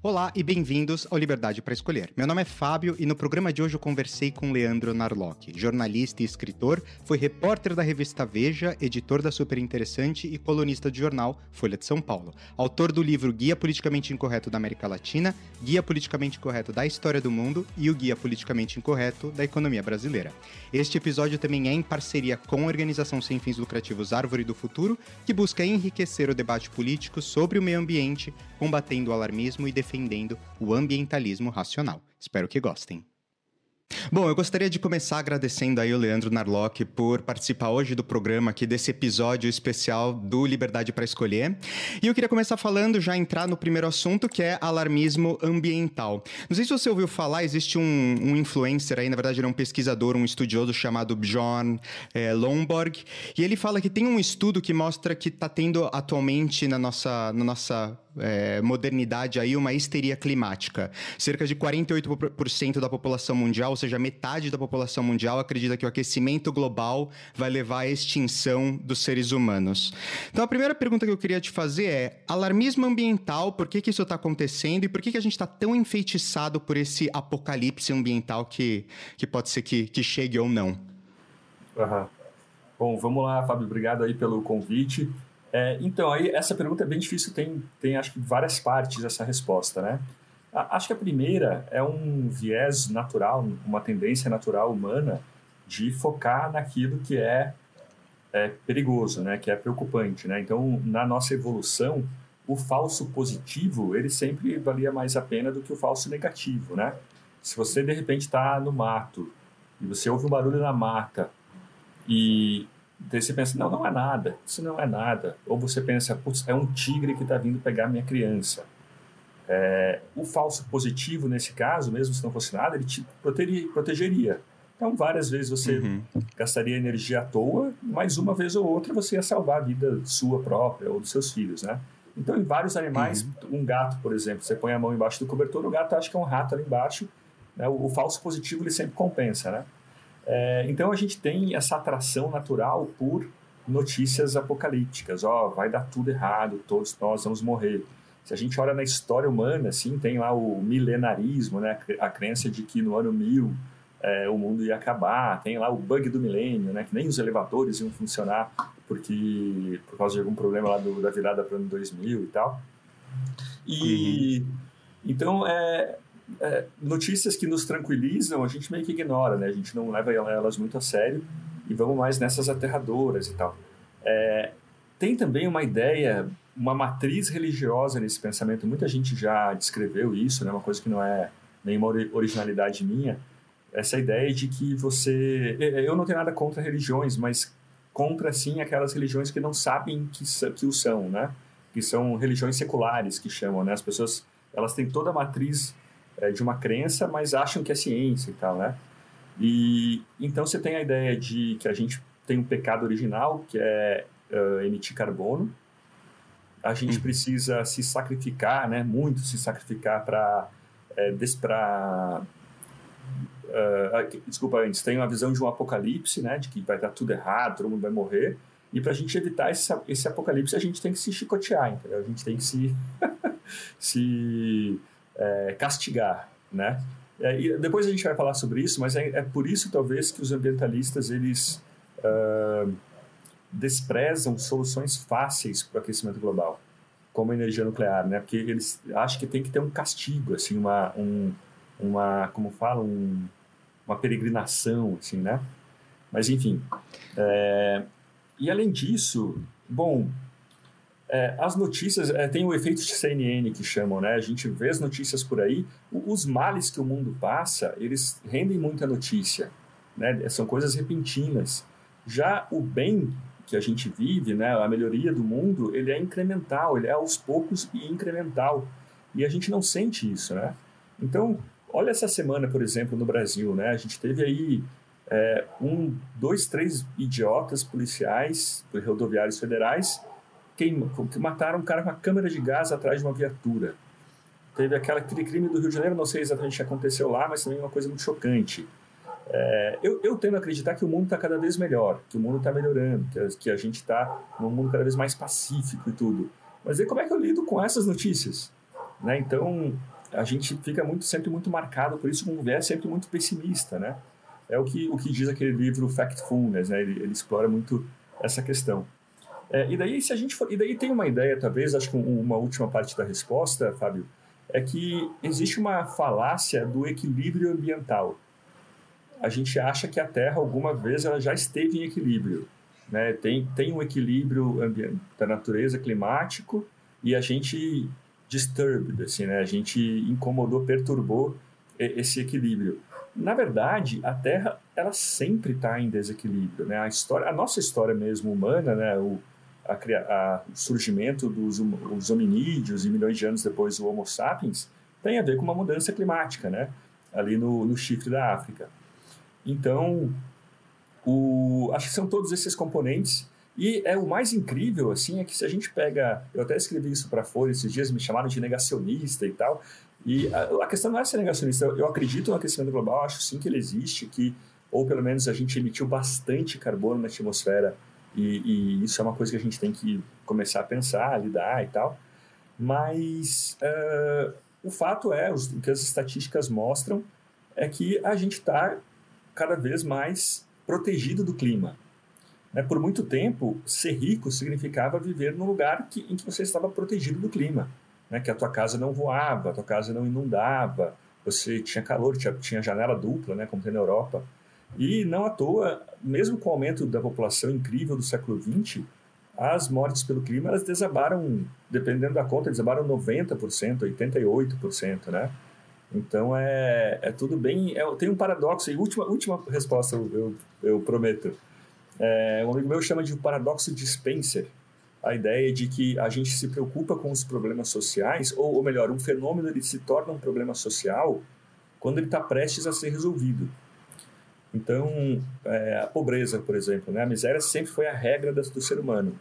Olá e bem-vindos ao Liberdade para Escolher. Meu nome é Fábio e no programa de hoje eu conversei com Leandro Narlock, jornalista e escritor, foi repórter da revista Veja, editor da Super Interessante e colunista de jornal Folha de São Paulo, autor do livro Guia Politicamente Incorreto da América Latina, Guia Politicamente Incorreto da História do Mundo e o Guia Politicamente Incorreto da Economia Brasileira. Este episódio também é em parceria com a organização sem fins lucrativos Árvore do Futuro, que busca enriquecer o debate político sobre o meio ambiente, combatendo o alarmismo e defendendo defendendo o ambientalismo racional. Espero que gostem. Bom, eu gostaria de começar agradecendo aí o Leandro Narlock por participar hoje do programa aqui desse episódio especial do Liberdade para Escolher. E eu queria começar falando, já entrar no primeiro assunto, que é alarmismo ambiental. Não sei se você ouviu falar, existe um, um influencer aí, na verdade ele é um pesquisador, um estudioso chamado Bjorn é, Lomborg, e ele fala que tem um estudo que mostra que está tendo atualmente na nossa, na nossa é, modernidade aí uma histeria climática. Cerca de 48% da população mundial, ou seja, metade da população mundial, acredita que o aquecimento global vai levar à extinção dos seres humanos. Então, a primeira pergunta que eu queria te fazer é: alarmismo ambiental, por que, que isso está acontecendo e por que, que a gente está tão enfeitiçado por esse apocalipse ambiental que, que pode ser que, que chegue ou não? Uhum. Bom, vamos lá, Fábio, obrigado aí pelo convite. É, então, aí essa pergunta é bem difícil, tem, tem acho que várias partes essa resposta, né? A, acho que a primeira é um viés natural, uma tendência natural humana de focar naquilo que é, é perigoso, né? Que é preocupante, né? Então, na nossa evolução, o falso positivo, ele sempre valia mais a pena do que o falso negativo, né? Se você, de repente, está no mato e você ouve um barulho na mata e Daí você pensa, não, não é nada, isso não é nada. Ou você pensa, putz, é um tigre que está vindo pegar minha criança. É, o falso positivo, nesse caso, mesmo se não fosse nada, ele te protegeria. Então, várias vezes você uhum. gastaria energia à toa, mas uma vez ou outra você ia salvar a vida sua própria ou dos seus filhos, né? Então, em vários animais, uhum. um gato, por exemplo, você põe a mão embaixo do cobertor, o gato acha que é um rato ali embaixo, né? o, o falso positivo ele sempre compensa, né? É, então a gente tem essa atração natural por notícias apocalípticas. Ó, oh, vai dar tudo errado, todos nós vamos morrer. Se a gente olha na história humana, assim, tem lá o milenarismo, né? A crença de que no ano mil é, o mundo ia acabar. Tem lá o bug do milênio, né? Que nem os elevadores iam funcionar porque por causa de algum problema lá do, da virada para o ano 2000 e tal. E uhum. então é, é, notícias que nos tranquilizam, a gente meio que ignora, né? A gente não leva elas muito a sério e vamos mais nessas aterradoras e tal. É, tem também uma ideia, uma matriz religiosa nesse pensamento. Muita gente já descreveu isso, né? Uma coisa que não é nenhuma originalidade minha. Essa ideia de que você, eu não tenho nada contra religiões, mas contra sim aquelas religiões que não sabem que, que o são, né? Que são religiões seculares que chamam, né? As pessoas elas têm toda a matriz é, de uma crença, mas acham que é ciência e tal, né? E então você tem a ideia de que a gente tem um pecado original, que é uh, emitir carbono. A gente hum. precisa se sacrificar, né? Muito se sacrificar para é, para uh, desculpa antes tem uma visão de um apocalipse, né? De que vai dar tudo errado, todo mundo vai morrer. E para a gente evitar esse, esse apocalipse, a gente tem que se chicotear, entendeu? A gente tem que se se é, castigar, né? É, e depois a gente vai falar sobre isso, mas é, é por isso talvez que os ambientalistas eles uh, desprezam soluções fáceis para o aquecimento global, como a energia nuclear, né? Porque eles acham que tem que ter um castigo, assim, uma, um, uma como falam, um, uma peregrinação, assim, né? Mas enfim, é, e além disso, bom, é, as notícias, é, tem o efeito de CNN que chamam, né? A gente vê as notícias por aí, os males que o mundo passa, eles rendem muita notícia, né? São coisas repentinas. Já o bem que a gente vive, né, a melhoria do mundo, ele é incremental, ele é aos poucos e incremental. E a gente não sente isso, né? Então, olha essa semana, por exemplo, no Brasil, né? A gente teve aí é, um, dois, três idiotas policiais, rodoviários federais, queima, que mataram um cara com a câmera de gás atrás de uma viatura. Teve aquela, aquele crime do Rio de Janeiro, não sei exatamente o que aconteceu lá, mas também é uma coisa muito chocante. É, eu, eu tendo a acreditar que o mundo está cada vez melhor, que o mundo está melhorando, que a, que a gente está num mundo cada vez mais pacífico e tudo. Mas aí como é que eu lido com essas notícias? né? Então a gente fica muito sempre muito marcado por isso com um viés sempre muito pessimista, né? É o que o que diz aquele livro Factfulness, né? Ele, ele explora muito essa questão. É, e daí se a gente for, e daí tem uma ideia talvez acho que uma última parte da resposta, Fábio, é que existe uma falácia do equilíbrio ambiental. A gente acha que a Terra alguma vez ela já esteve em equilíbrio, né? Tem tem um equilíbrio da natureza climático e a gente disturbed, assim, né? A gente incomodou, perturbou esse equilíbrio. Na verdade, a Terra ela sempre está em desequilíbrio, né? A história, a nossa história mesmo humana, né? O, a, a, surgimento dos os hominídeos e milhões de anos depois o Homo sapiens tem a ver com uma mudança climática, né? Ali no, no chifre da África. Então, o, acho que são todos esses componentes e é o mais incrível, assim, é que se a gente pega. Eu até escrevi isso para Folha esses dias, me chamaram de negacionista e tal. E a, a, questão não é ser negacionista. Eu, eu acredito no aquecimento global, acho sim que ele existe, que, ou pelo menos a gente emitiu bastante carbono na atmosfera, e, e isso é uma coisa que a gente tem que começar a pensar, lidar e tal. Mas uh, o fato é, os, o que as estatísticas mostram é que a gente está cada vez mais protegido do clima. Né? Por muito tempo, ser rico significava viver num lugar que, em que você estava protegido do clima, né? que a tua casa não voava, a tua casa não inundava, você tinha calor, tinha, tinha janela dupla, né? como tem na Europa. E não à toa, mesmo com o aumento da população incrível do século XX, as mortes pelo clima elas desabaram, dependendo da conta, desabaram 90%, 88%, né? Então é, é tudo bem. É, tem um paradoxo, e última, última resposta eu, eu prometo. É, um amigo meu chama de paradoxo de Spencer, a ideia de que a gente se preocupa com os problemas sociais, ou, ou melhor, um fenômeno ele se torna um problema social quando ele está prestes a ser resolvido. Então, é, a pobreza, por exemplo, né? a miséria sempre foi a regra do, ser humano.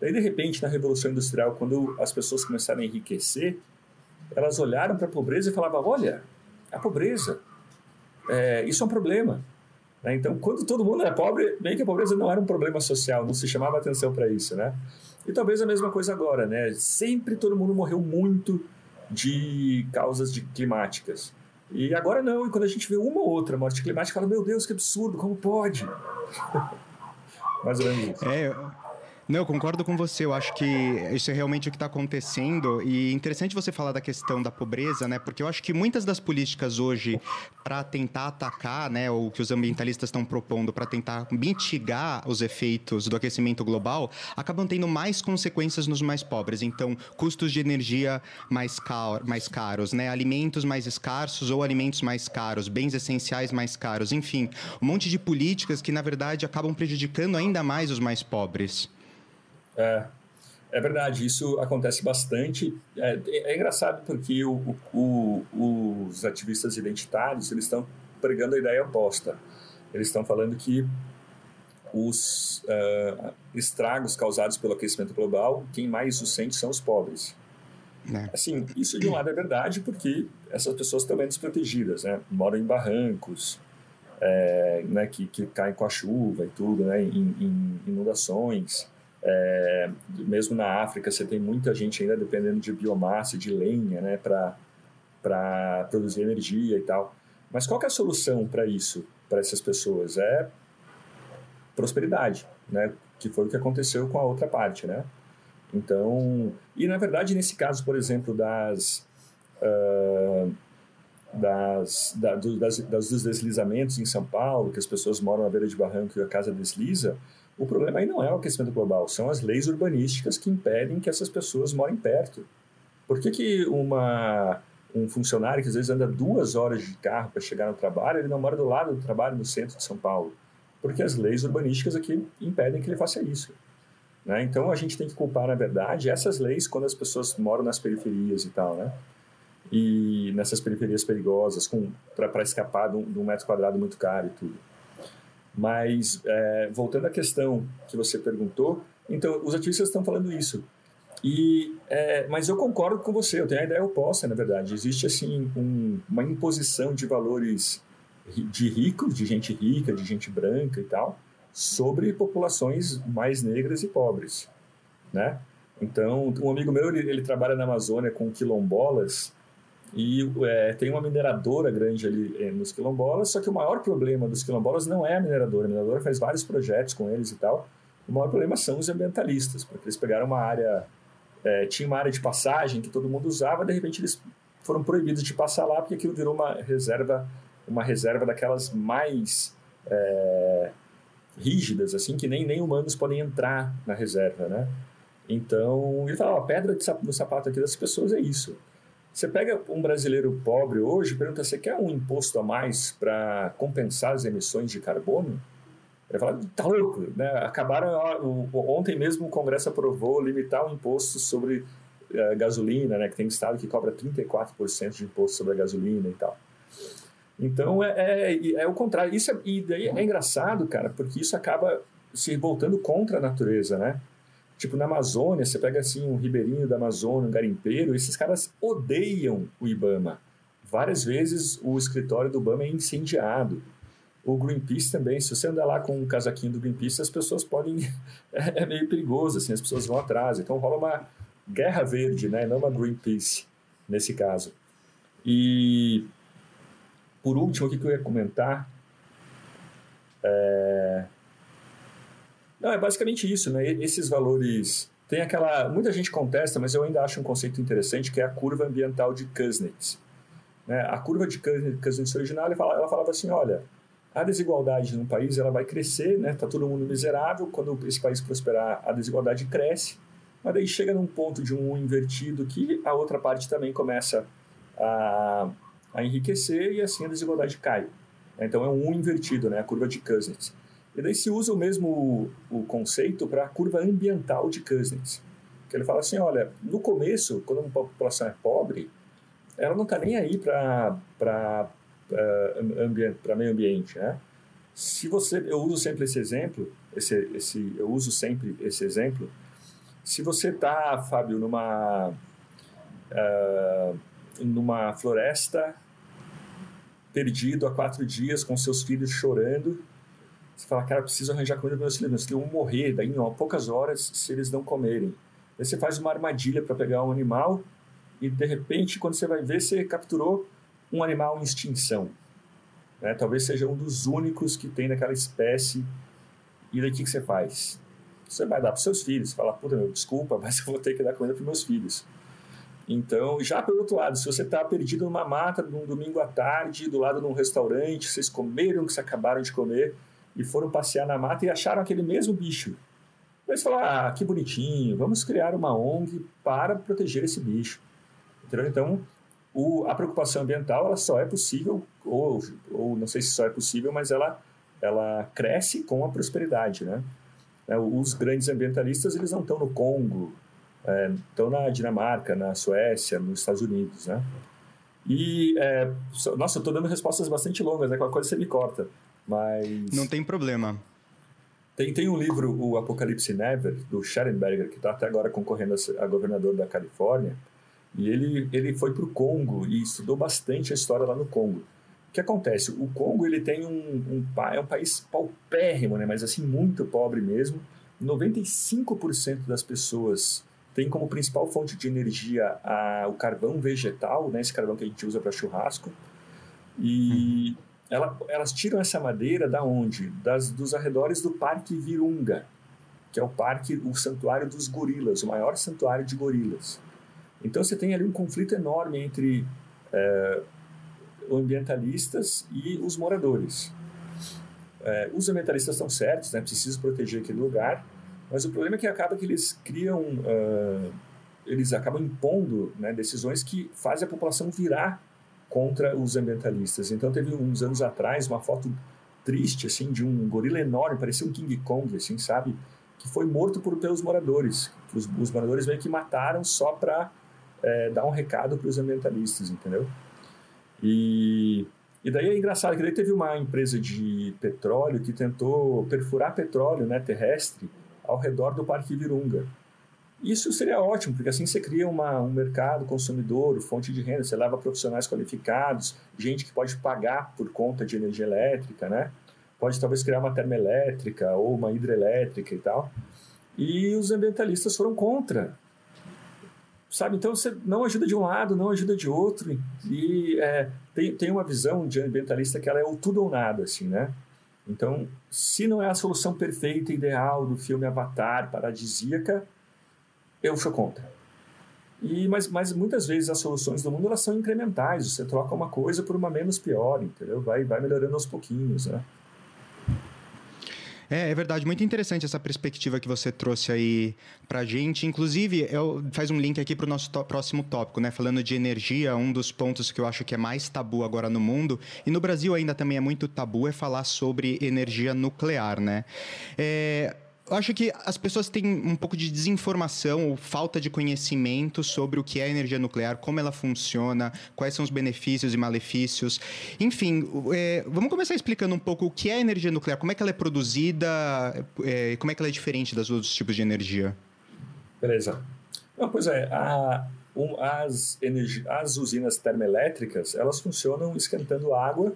Daí, de repente, na Revolução Industrial, quando as pessoas começaram a enriquecer, elas olharam para a pobreza e falavam: olha, a pobreza, é, isso é um problema. Né? Então, quando todo mundo era pobre, bem que a pobreza não era um problema social, não se chamava atenção para isso, né? E talvez a mesma coisa agora, né? Sempre todo mundo morreu muito de causas de climáticas. E agora não, e quando a gente vê uma ou outra morte climática, fala, meu Deus, que absurdo, como pode? Mais ou menos isso. É, não, eu concordo com você. Eu acho que isso é realmente o que está acontecendo. E interessante você falar da questão da pobreza, né? Porque eu acho que muitas das políticas hoje para tentar atacar, né, o que os ambientalistas estão propondo para tentar mitigar os efeitos do aquecimento global, acabam tendo mais consequências nos mais pobres. Então, custos de energia mais, car mais caros, né? Alimentos mais escassos ou alimentos mais caros, bens essenciais mais caros, enfim, um monte de políticas que na verdade acabam prejudicando ainda mais os mais pobres. É, é verdade, isso acontece bastante. É, é engraçado porque o, o, os ativistas identitários eles estão pregando a ideia oposta. Eles estão falando que os uh, estragos causados pelo aquecimento global, quem mais os sente são os pobres. É. Assim, isso de um lado é verdade porque essas pessoas estão bem desprotegidas, né? Moram em barrancos, é, né, que, que caem com a chuva e tudo, né, em, em inundações. É, mesmo na África, você tem muita gente ainda dependendo de biomassa, de lenha, né, para produzir energia e tal. Mas qual é a solução para isso, para essas pessoas? É prosperidade, né, que foi o que aconteceu com a outra parte, né? Então, e na verdade, nesse caso, por exemplo, das. Uh, das, da, do, das, das, dos deslizamentos em São Paulo, que as pessoas moram na beira de barranco e a casa desliza, o problema aí não é o aquecimento global, são as leis urbanísticas que impedem que essas pessoas morem perto. Por que, que uma, um funcionário que às vezes anda duas horas de carro para chegar no trabalho, ele não mora do lado do trabalho no centro de São Paulo? Porque as leis urbanísticas aqui impedem que ele faça isso. Né? Então a gente tem que culpar, na verdade, essas leis quando as pessoas moram nas periferias e tal, né? E nessas periferias perigosas, para escapar de um, de um metro quadrado muito caro e tudo. Mas, é, voltando à questão que você perguntou, então, os ativistas estão falando isso. E, é, mas eu concordo com você, eu tenho a ideia oposta, na verdade. Existe, assim, um, uma imposição de valores de ricos, de gente rica, de gente branca e tal, sobre populações mais negras e pobres, né? Então, um amigo meu, ele, ele trabalha na Amazônia com quilombolas e é, tem uma mineradora grande ali é, nos quilombolas, só que o maior problema dos quilombolas não é a mineradora. A mineradora faz vários projetos com eles e tal. O maior problema são os ambientalistas, porque eles pegaram uma área, é, tinha uma área de passagem que todo mundo usava, de repente eles foram proibidos de passar lá porque aquilo virou uma reserva, uma reserva daquelas mais é, rígidas, assim, que nem, nem humanos podem entrar na reserva, né? Então, ele fala, a pedra no sapato aqui das pessoas é isso. Você pega um brasileiro pobre hoje e pergunta, você quer um imposto a mais para compensar as emissões de carbono? Ele fala, tá louco, né? Acabaram, ontem mesmo o Congresso aprovou limitar o imposto sobre uh, gasolina, né? Que tem estado que cobra 34% de imposto sobre a gasolina e tal. Então, é, é, é o contrário. Isso é, e daí é engraçado, cara, porque isso acaba se voltando contra a natureza, né? Tipo, na Amazônia, você pega assim um ribeirinho da Amazônia, um garimpeiro, esses caras odeiam o Ibama. Várias vezes o escritório do Ibama é incendiado. O Greenpeace também, se você andar lá com um casaquinho do Greenpeace, as pessoas podem. é meio perigoso, assim, as pessoas vão atrás. Então rola uma guerra verde, né? Não uma Greenpeace, nesse caso. E. Por último, o que eu ia comentar? É não, é basicamente isso, né? Esses valores. Tem aquela. Muita gente contesta, mas eu ainda acho um conceito interessante que é a curva ambiental de Kuznets. Né? A curva de Kuznets original ela falava, ela falava assim: olha, a desigualdade num país ela vai crescer, né? Tá todo mundo miserável. Quando esse país prosperar, a desigualdade cresce. Mas daí chega num ponto de um invertido que a outra parte também começa a, a enriquecer e assim a desigualdade cai. Então é um invertido, né? A curva de Kuznets. E daí se usa o mesmo o conceito para a curva ambiental de Kuznets. Que ele fala assim, olha, no começo, quando uma população é pobre, ela não está nem aí para para meio ambiente, né? Se você, eu uso sempre esse exemplo, esse, esse, eu uso sempre esse exemplo. Se você está, Fábio, numa uh, numa floresta perdido há quatro dias com seus filhos chorando você fala, cara, preciso arranjar comida para meus filhos. Filhos vão morrer daí em poucas horas se eles não comerem. Aí você faz uma armadilha para pegar um animal e, de repente, quando você vai ver, você capturou um animal em extinção. Né? Talvez seja um dos únicos que tem daquela espécie. E daí o que, que você faz? Você vai dar para seus filhos. Fala, puta, meu, desculpa, mas eu vou ter que dar comida para meus filhos. Então, já pelo outro lado, se você está perdido numa mata num domingo à tarde, do lado de um restaurante, vocês comeram o que vocês acabaram de comer, e foram passear na mata e acharam aquele mesmo bicho. Eles falaram, ah, que bonitinho, vamos criar uma ONG para proteger esse bicho. Entendeu? Então, o, a preocupação ambiental ela só é possível, ou, ou não sei se só é possível, mas ela, ela cresce com a prosperidade. Né? É, os grandes ambientalistas eles não estão no Congo, é, estão na Dinamarca, na Suécia, nos Estados Unidos. Né? E, é, nossa, eu estou dando respostas bastante longas, né? qualquer coisa você me corta. Mas. Não tem problema. Tem, tem um livro, o Apocalipse Never, do Schellenberger, que está até agora concorrendo a, a governador da Califórnia. E ele, ele foi para o Congo e estudou bastante a história lá no Congo. O que acontece? O Congo ele tem um, um, é um país paupérrimo, né? mas assim, muito pobre mesmo. 95% das pessoas tem como principal fonte de energia a, o carvão vegetal, né? esse carvão que a gente usa para churrasco. E uhum. Ela, elas tiram essa madeira da onde? Das, dos arredores do Parque Virunga, que é o parque, o santuário dos gorilas, o maior santuário de gorilas. Então você tem ali um conflito enorme entre é, ambientalistas e os moradores. É, os ambientalistas estão certos, né, precisam proteger aquele lugar, mas o problema é que acaba que eles criam, uh, eles acabam impondo né, decisões que fazem a população virar contra os ambientalistas. Então teve uns anos atrás uma foto triste assim de um gorila enorme, parecia um King Kong, assim, sabe? Que foi morto por, pelos moradores. Os, os moradores meio que mataram só para é, dar um recado para os ambientalistas, entendeu? E, e daí é engraçado que daí teve uma empresa de petróleo que tentou perfurar petróleo né, terrestre ao redor do Parque Virunga. Isso seria ótimo, porque assim você cria uma, um mercado consumidor, fonte de renda, você leva profissionais qualificados, gente que pode pagar por conta de energia elétrica, né? Pode talvez criar uma termoelétrica ou uma hidrelétrica e tal. E os ambientalistas foram contra, sabe? Então você não ajuda de um lado, não ajuda de outro. E é, tem, tem uma visão de ambientalista que ela é o tudo ou nada, assim, né? Então, se não é a solução perfeita, ideal do filme Avatar, paradisíaca, eu sou contra. E, mas, mas muitas vezes as soluções do mundo elas são incrementais. Você troca uma coisa por uma menos pior, entendeu? Vai, vai melhorando aos pouquinhos, né? É, é verdade, muito interessante essa perspectiva que você trouxe aí pra gente. Inclusive, eu, faz um link aqui pro nosso próximo tópico, né? Falando de energia, um dos pontos que eu acho que é mais tabu agora no mundo, e no Brasil ainda também é muito tabu, é falar sobre energia nuclear, né? É, eu acho que as pessoas têm um pouco de desinformação ou falta de conhecimento sobre o que é energia nuclear, como ela funciona, quais são os benefícios e malefícios. Enfim, é, vamos começar explicando um pouco o que é energia nuclear, como é que ela é produzida, é, como é que ela é diferente dos outros tipos de energia. Beleza. Não, pois é, a, um, as, as usinas termoelétricas, elas funcionam esquentando água,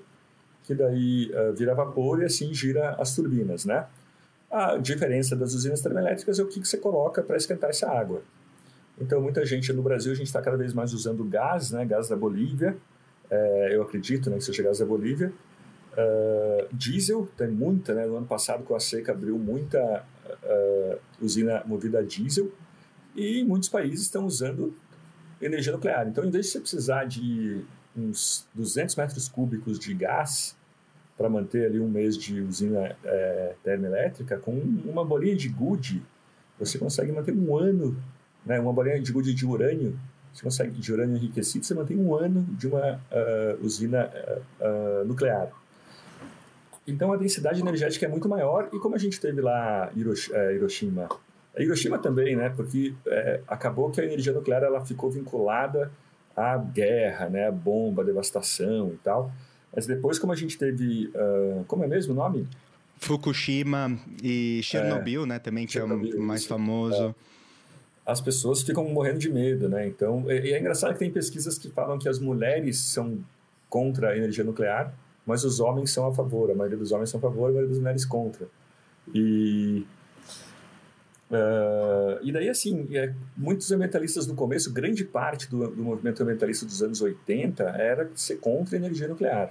que daí uh, vira vapor e assim gira as turbinas, né? A diferença das usinas termoelétricas é o que, você coloca para esquentar essa água. Então, muita gente no Brasil, a gente está cada vez mais usando gás, né, gás da Bolívia, é, eu acredito né, que seja gás da Bolívia. Uh, diesel, tem muita, né, no ano passado com a seca abriu muita uh, usina movida a diesel, e muitos países estão usando energia nuclear. Então, em vez de você precisar de uns 200 metros cúbicos de gás para manter ali um mês de usina é, termoelétrica, com uma bolinha de gude, você consegue manter um ano, né, uma bolinha de gude de urânio, você consegue, de urânio enriquecido, você mantém um ano de uma uh, usina uh, uh, nuclear. Então a densidade energética é muito maior, e como a gente teve lá Hiroshima, Hiroshima também, né, porque é, acabou que a energia nuclear ela ficou vinculada à guerra, né, à bomba, à devastação e tal, mas depois, como a gente teve. Uh, como é mesmo o nome? Fukushima e Chernobyl, é, né? Também, que Chernobyl, é o mais famoso. É. As pessoas ficam morrendo de medo, né? Então, e é engraçado que tem pesquisas que falam que as mulheres são contra a energia nuclear, mas os homens são a favor. A maioria dos homens são a favor, a maioria das mulheres contra. E Uh, e daí, assim, é, muitos ambientalistas no começo, grande parte do, do, movimento ambientalista dos anos 80 era ser contra a energia nuclear.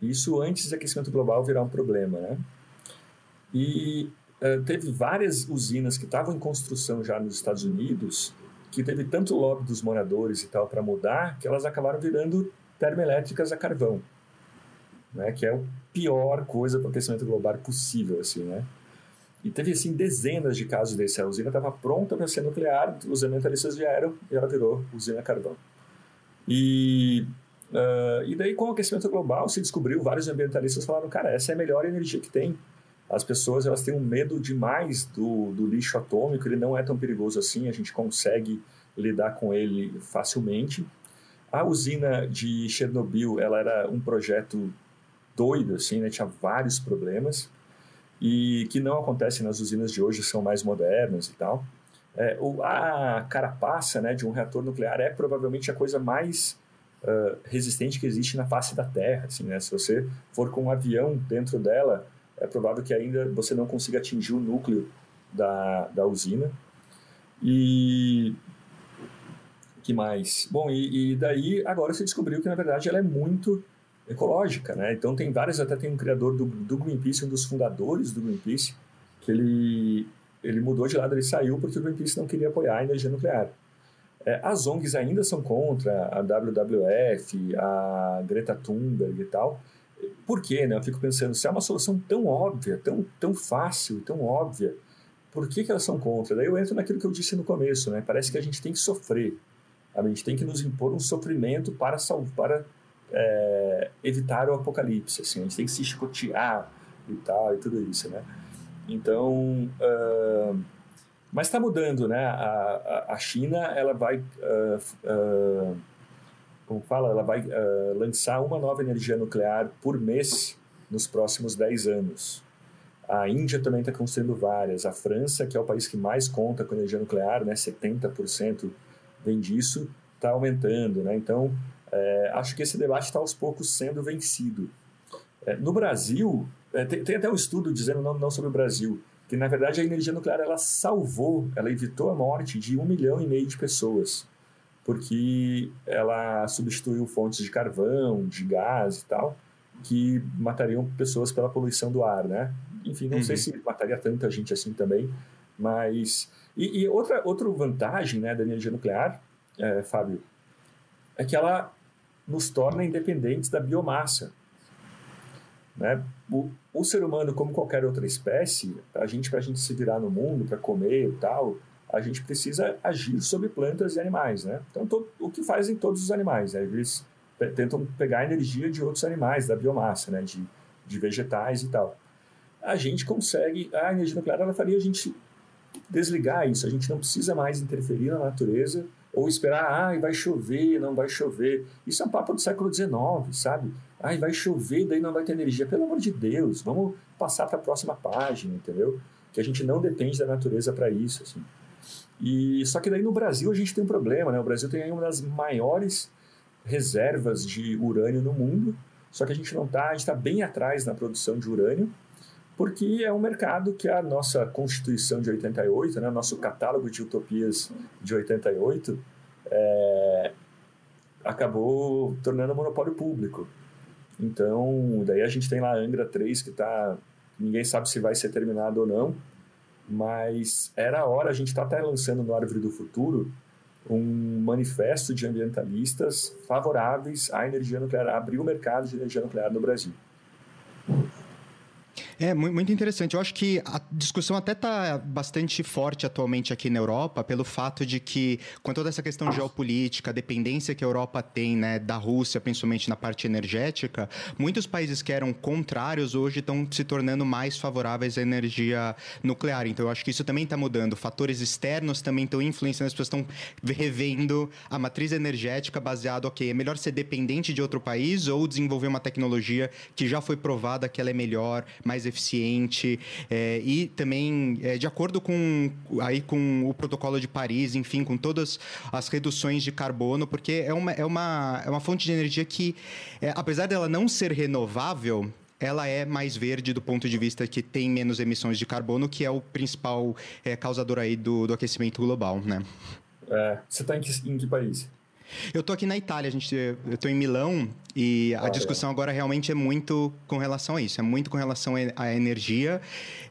Isso antes do aquecimento global virar um problema, né? E uh, teve várias usinas que estavam em construção já nos Estados Unidos, que teve tanto lobby dos moradores e tal para mudar, que elas acabaram virando termoelétricas a carvão, né? Que é a pior coisa para o aquecimento global possível, assim, né? E teve, assim, dezenas de casos desse. A usina estava pronta para ser nuclear, os ambientalistas vieram e ela virou usina a carvão. E Uh, e daí, com o aquecimento global, se descobriu, vários ambientalistas falaram, cara, essa é a melhor energia que tem. As pessoas elas têm um medo demais do, do lixo atômico, ele não é tão perigoso assim, a gente consegue lidar com ele facilmente. A usina de Chernobyl, ela era um projeto doido, assim, né? tinha vários problemas, e que não acontece nas usinas de hoje, são mais modernas e tal. É, a carapaça né, de um reator nuclear é provavelmente a coisa mais uh, resistente que existe na face da Terra. Assim, né? Se você for com um avião dentro dela, é provável que ainda você não consiga atingir o núcleo da, da usina. E que mais? Bom, e, e, daí agora se descobriu que na verdade ela é muito ecológica, né? Então tem vários, até tem um criador do, do Greenpeace, um dos fundadores do Greenpeace, que ele ele mudou de lado, ele saiu porque o Greenpeace não queria apoiar a energia nuclear. É, as ONGs ainda são contra, a WWF, a Greta Thunberg e tal. Por quê? Né? Eu fico pensando, se é uma solução tão óbvia, tão, tão fácil, tão óbvia, por que, que elas são contra? Daí eu entro naquilo que eu disse no começo, né? Parece que a gente tem que sofrer. A gente tem que nos impor um sofrimento para, salvar, é, evitar o apocalipse. Assim. A gente tem que se escotear e tal, e tudo isso, né? Então... Uh, mas está mudando, né? A, a, China, ela vai, uh, uh, como fala, ela vai uh, lançar uma nova energia nuclear por mês nos próximos 10 anos. A Índia também está construindo várias. A França, que é o país que mais conta com energia nuclear, né? 70% vem disso, está aumentando, né? Então, é, acho que esse debate está aos poucos sendo vencido. É, no Brasil, é, tem, tem, até um estudo dizendo, não, não sobre o Brasil, que na verdade a energia nuclear ela salvou, ela evitou a morte de um milhão e meio de pessoas, porque ela substituiu fontes de carvão, de gás e tal, que matariam pessoas pela poluição do ar, né? Enfim, não uhum. sei se mataria tanta gente assim também, mas e, e outra outra vantagem, né, da energia nuclear, é, Fábio, é que ela nos torna independentes da biomassa. Né? O, o ser humano, como qualquer outra espécie, a gente para a gente se virar no mundo, para comer e tal, a gente precisa agir sobre plantas e animais, né? Então, o que fazem todos os animais, né? eles tentam pegar energia de outros animais, da biomassa, né? De, de vegetais e tal. A gente consegue, a energia nuclear ela faria a gente desligar isso, a gente não precisa mais interferir na natureza ou esperar, ah, vai chover, não vai chover. Isso é um papo do século XIX, sabe? Ai, vai chover, daí não vai ter energia. Pelo amor de Deus, vamos passar para a próxima página, entendeu? Que a gente não depende da natureza para isso, assim. E só que daí no Brasil a gente tem um problema, né? O Brasil tem uma das maiores reservas de urânio no mundo, só que a gente não está, a gente está bem atrás na produção de urânio, porque é um mercado que a nossa Constituição de 88, né, nosso catálogo de utopias de 88, é, acabou tornando monopólio público. Então, daí a gente tem lá a Angra 3, que tá, ninguém sabe se vai ser terminado ou não, mas era a hora, a gente está até lançando no Árvore do Futuro um manifesto de ambientalistas favoráveis à energia nuclear, abrir o mercado de energia nuclear no Brasil. É, muito interessante. Eu acho que a discussão até está bastante forte atualmente aqui na Europa, pelo fato de que, com toda essa questão geopolítica, a dependência que a Europa tem né, da Rússia, principalmente na parte energética, muitos países que eram contrários hoje estão se tornando mais favoráveis à energia nuclear. Então, eu acho que isso também está mudando. Fatores externos também estão influenciando, as pessoas estão revendo a matriz energética baseado, ok, é melhor ser dependente de outro país ou desenvolver uma tecnologia que já foi provada que ela é melhor, mais eficiente é, e também é, de acordo com, aí, com o protocolo de Paris, enfim, com todas as reduções de carbono, porque é uma, é uma, é uma fonte de energia que, é, apesar dela não ser renovável, ela é mais verde do ponto de vista que tem menos emissões de carbono, que é o principal é, causador aí do, do aquecimento global, né? É, você está em, em que país? Eu tô aqui na Itália, a gente, eu tô em Milão e a discussão agora realmente é muito com relação a isso, é muito com relação à energia,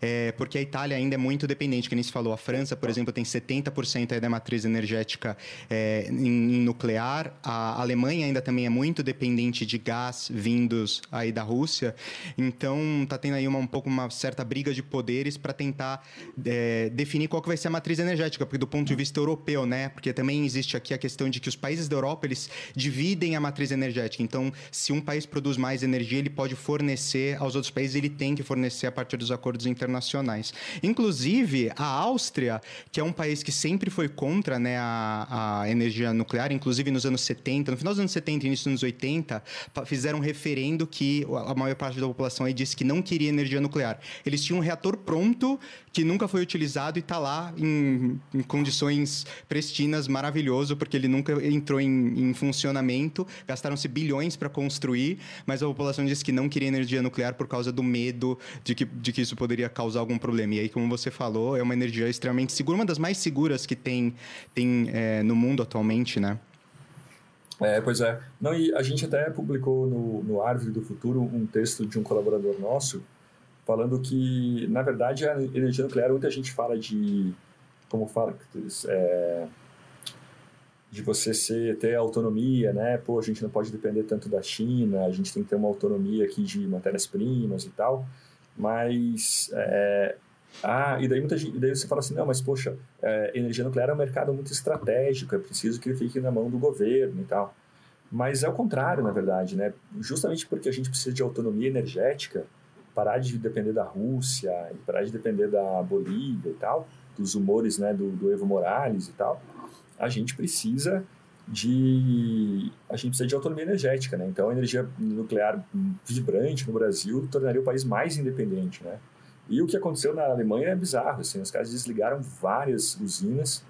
é, porque a Itália ainda é muito dependente, que nem se falou. A França, por exemplo, tem 70% da matriz energética é, em, em, nuclear. A Alemanha ainda também é muito dependente de gás vindos aí da Rússia. Então, tá tendo aí uma, um pouco uma certa briga de poderes para tentar é, definir qual que vai ser a matriz energética, porque do ponto de vista europeu, né? Porque também existe aqui a questão de que os países da Europa, eles dividem a matriz energética. Então, se um país produz mais energia, ele pode fornecer aos outros países, ele tem que fornecer a partir dos acordos internacionais. Inclusive, a Áustria, que é um país que sempre foi contra né, a, a energia nuclear, inclusive nos anos 70, no final dos anos 70 e início dos anos 80, fizeram um referendo que a maior parte da população aí disse que não queria energia nuclear. Eles tinham um reator pronto que nunca foi utilizado e está lá em, em, condições pristinas, maravilhoso, porque ele nunca entrou em, em funcionamento. Gastaram-se bilhões para construir, mas a população disse que não queria energia nuclear por causa do medo de que, de que isso poderia causar algum problema. E aí, como você falou, é uma energia extremamente segura, uma das mais seguras que tem, tem é, no mundo atualmente, né? É, pois é. Não, e a gente até publicou no, no Árvore do Futuro um texto de um colaborador nosso falando que, na verdade, a energia nuclear, muita gente fala de, como fala, é, de você ser, ter autonomia, né? Pô, a gente não pode depender tanto da China, a gente tem que ter uma autonomia aqui de matérias-primas e tal, mas... É, ah, e daí, muita gente, daí você fala assim, não, mas poxa, é, energia nuclear é um mercado muito estratégico, é preciso que ele fique na mão do governo e tal. Mas é o contrário, na verdade, né? Justamente porque a gente precisa de autonomia energética, parar de depender da Rússia parar de depender da Bolívia e tal, dos humores né, do, do Evo Morales e tal, a gente precisa de a gente precisa de autonomia energética, né? Então a energia nuclear vibrante no Brasil tornaria o país mais independente, né? E o que aconteceu na Alemanha é bizarro, assim, os caras desligaram várias usinas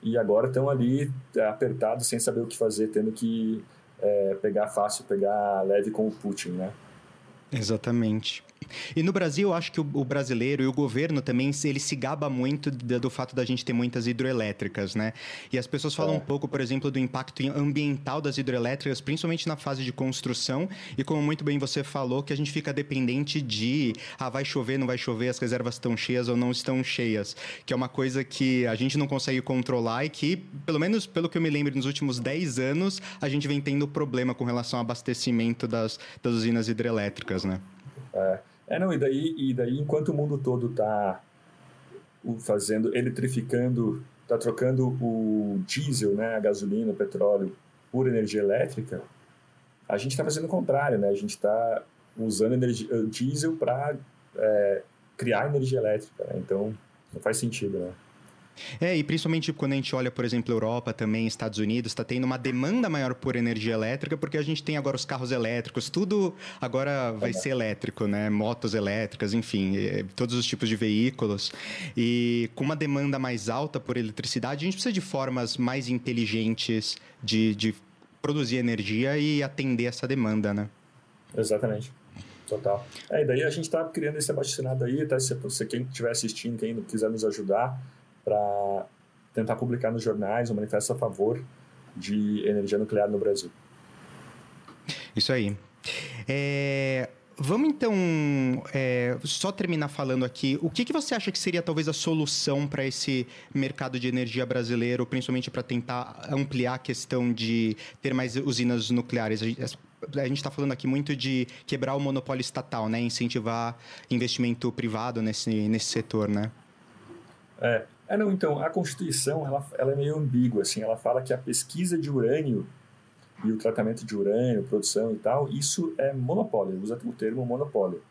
e agora estão ali apertados sem saber o que fazer, tendo que é, pegar fácil, pegar leve com o Putin, né? Exatamente. E no Brasil, eu acho que o, o, brasileiro e o governo também, ele se gaba muito do, do, fato da gente ter muitas hidroelétricas, né? E as pessoas falam é. um pouco, por exemplo, do impacto ambiental das hidroelétricas, principalmente na fase de construção. E como muito bem você falou, que a gente fica dependente de, ah, vai chover, não vai chover, as reservas estão cheias ou não estão cheias. Que é uma coisa que a gente não consegue controlar e que, pelo menos pelo que eu me lembro, nos últimos 10 anos, a gente vem tendo problema com relação ao abastecimento das, das usinas hidrelétricas, né? É. É, não, e daí, e daí enquanto o mundo todo está fazendo, eletrificando, está trocando o diesel, né, a gasolina, o petróleo, por energia elétrica, a gente está fazendo o contrário, né? A gente está usando energia, diesel para é, criar energia elétrica, né? Então, não faz sentido, né? É, e principalmente quando a gente olha, por exemplo, Europa também, Estados Unidos, está tendo uma demanda maior por energia elétrica, porque a gente tem agora os carros elétricos, tudo agora vai ser elétrico, né? Motos elétricas, enfim, todos os tipos de veículos. E com uma demanda mais alta por eletricidade, a gente precisa de formas mais inteligentes de, de produzir energia e atender essa demanda, né? Exatamente. Total. É, e daí a gente está criando esse abaixo-assinado aí, tá? Se você, quem estiver assistindo, quem quiser nos ajudar, para tentar publicar nos jornais um manifesto a favor de energia nuclear no Brasil. Isso aí. É, vamos então é, só terminar falando aqui. O que, que você acha que seria talvez a solução para esse mercado de energia brasileiro, principalmente para tentar ampliar a questão de ter mais usinas nucleares? A gente está falando aqui muito de quebrar o monopólio estatal, né? Incentivar investimento privado nesse, nesse setor, né? É, é, não, então, a Constituição, ela, ela é meio ambígua, assim, ela fala que a pesquisa de urânio e o tratamento de urânio, produção e tal, isso é monopólio, usa o termo monopólio.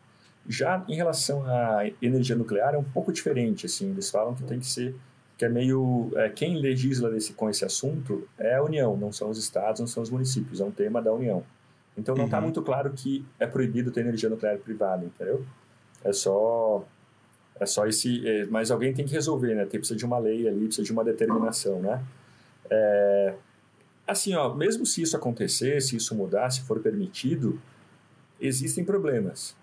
Já em relação à energia nuclear é um pouco diferente, assim, eles falam que tem que ser, que é meio, é, quem legisla desse, com esse assunto é a União, não são os estados, não são os municípios, é um tema da União. Então não está uhum. muito claro que é proibido ter energia nuclear privada, entendeu? É só é só esse. É, mas alguém tem que resolver, né? Tem, precisa de uma lei ali, precisa de uma determinação, né? É, assim, ó, mesmo se isso acontecer, se isso mudar, se for permitido, existem problemas.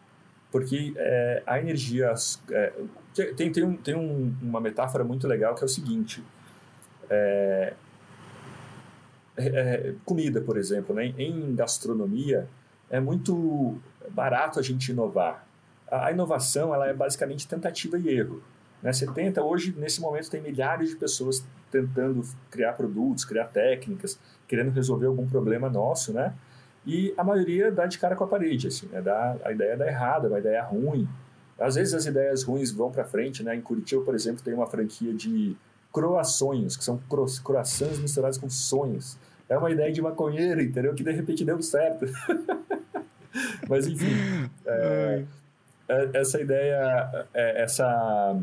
Porque é, a energia. É, tem, tem, um, tem um, uma metáfora muito legal que é o seguinte: é, é, comida, por exemplo, né? em gastronomia, é muito barato a gente inovar a inovação ela é basicamente tentativa e erro. Né? Você tenta, hoje, nesse momento, tem milhares de pessoas tentando criar produtos, criar técnicas, querendo resolver algum problema nosso, né? E a maioria dá de cara com a parede, assim, né? Dá, a ideia dá errada, uma ideia ruim. Às vezes as ideias ruins vão para frente, né? Em Curitiba, por exemplo, tem uma franquia de croações, que são cro croissants misturados com sonhos. É uma ideia de maconheiro, entendeu? Que de repente deu certo. Mas enfim. É, é, essa ideia, é, essa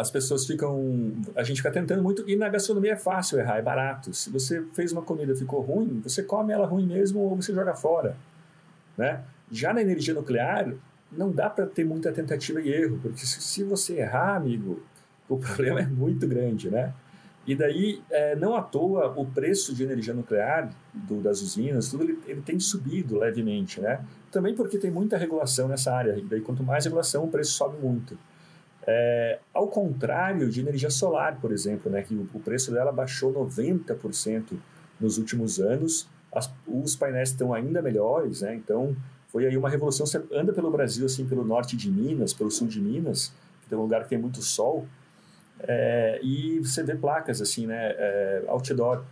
as pessoas ficam. A gente fica tentando muito. E na gastronomia é fácil errar, é barato. Se você fez uma comida ficou ruim, você come ela ruim mesmo ou você joga fora. Né? Já na energia nuclear, não dá para ter muita tentativa e erro, porque se você errar, amigo, o problema é muito grande. Né? E daí, é, não à toa, o preço de energia nuclear do, das usinas, tudo ele, ele, tem subido levemente, né? Também porque tem muita regulação nessa área. E daí, quanto mais regulação, o preço sobe muito. É, ao contrário de energia solar, por exemplo, né, que o, o preço dela baixou 90% nos últimos anos. As, os painéis estão ainda melhores, né? Então, foi aí uma revolução. Você anda pelo Brasil, assim, pelo norte de Minas, pelo sul de Minas, que tem um lugar que tem muito sol, é, e você vê placas assim, né, é, outdoor,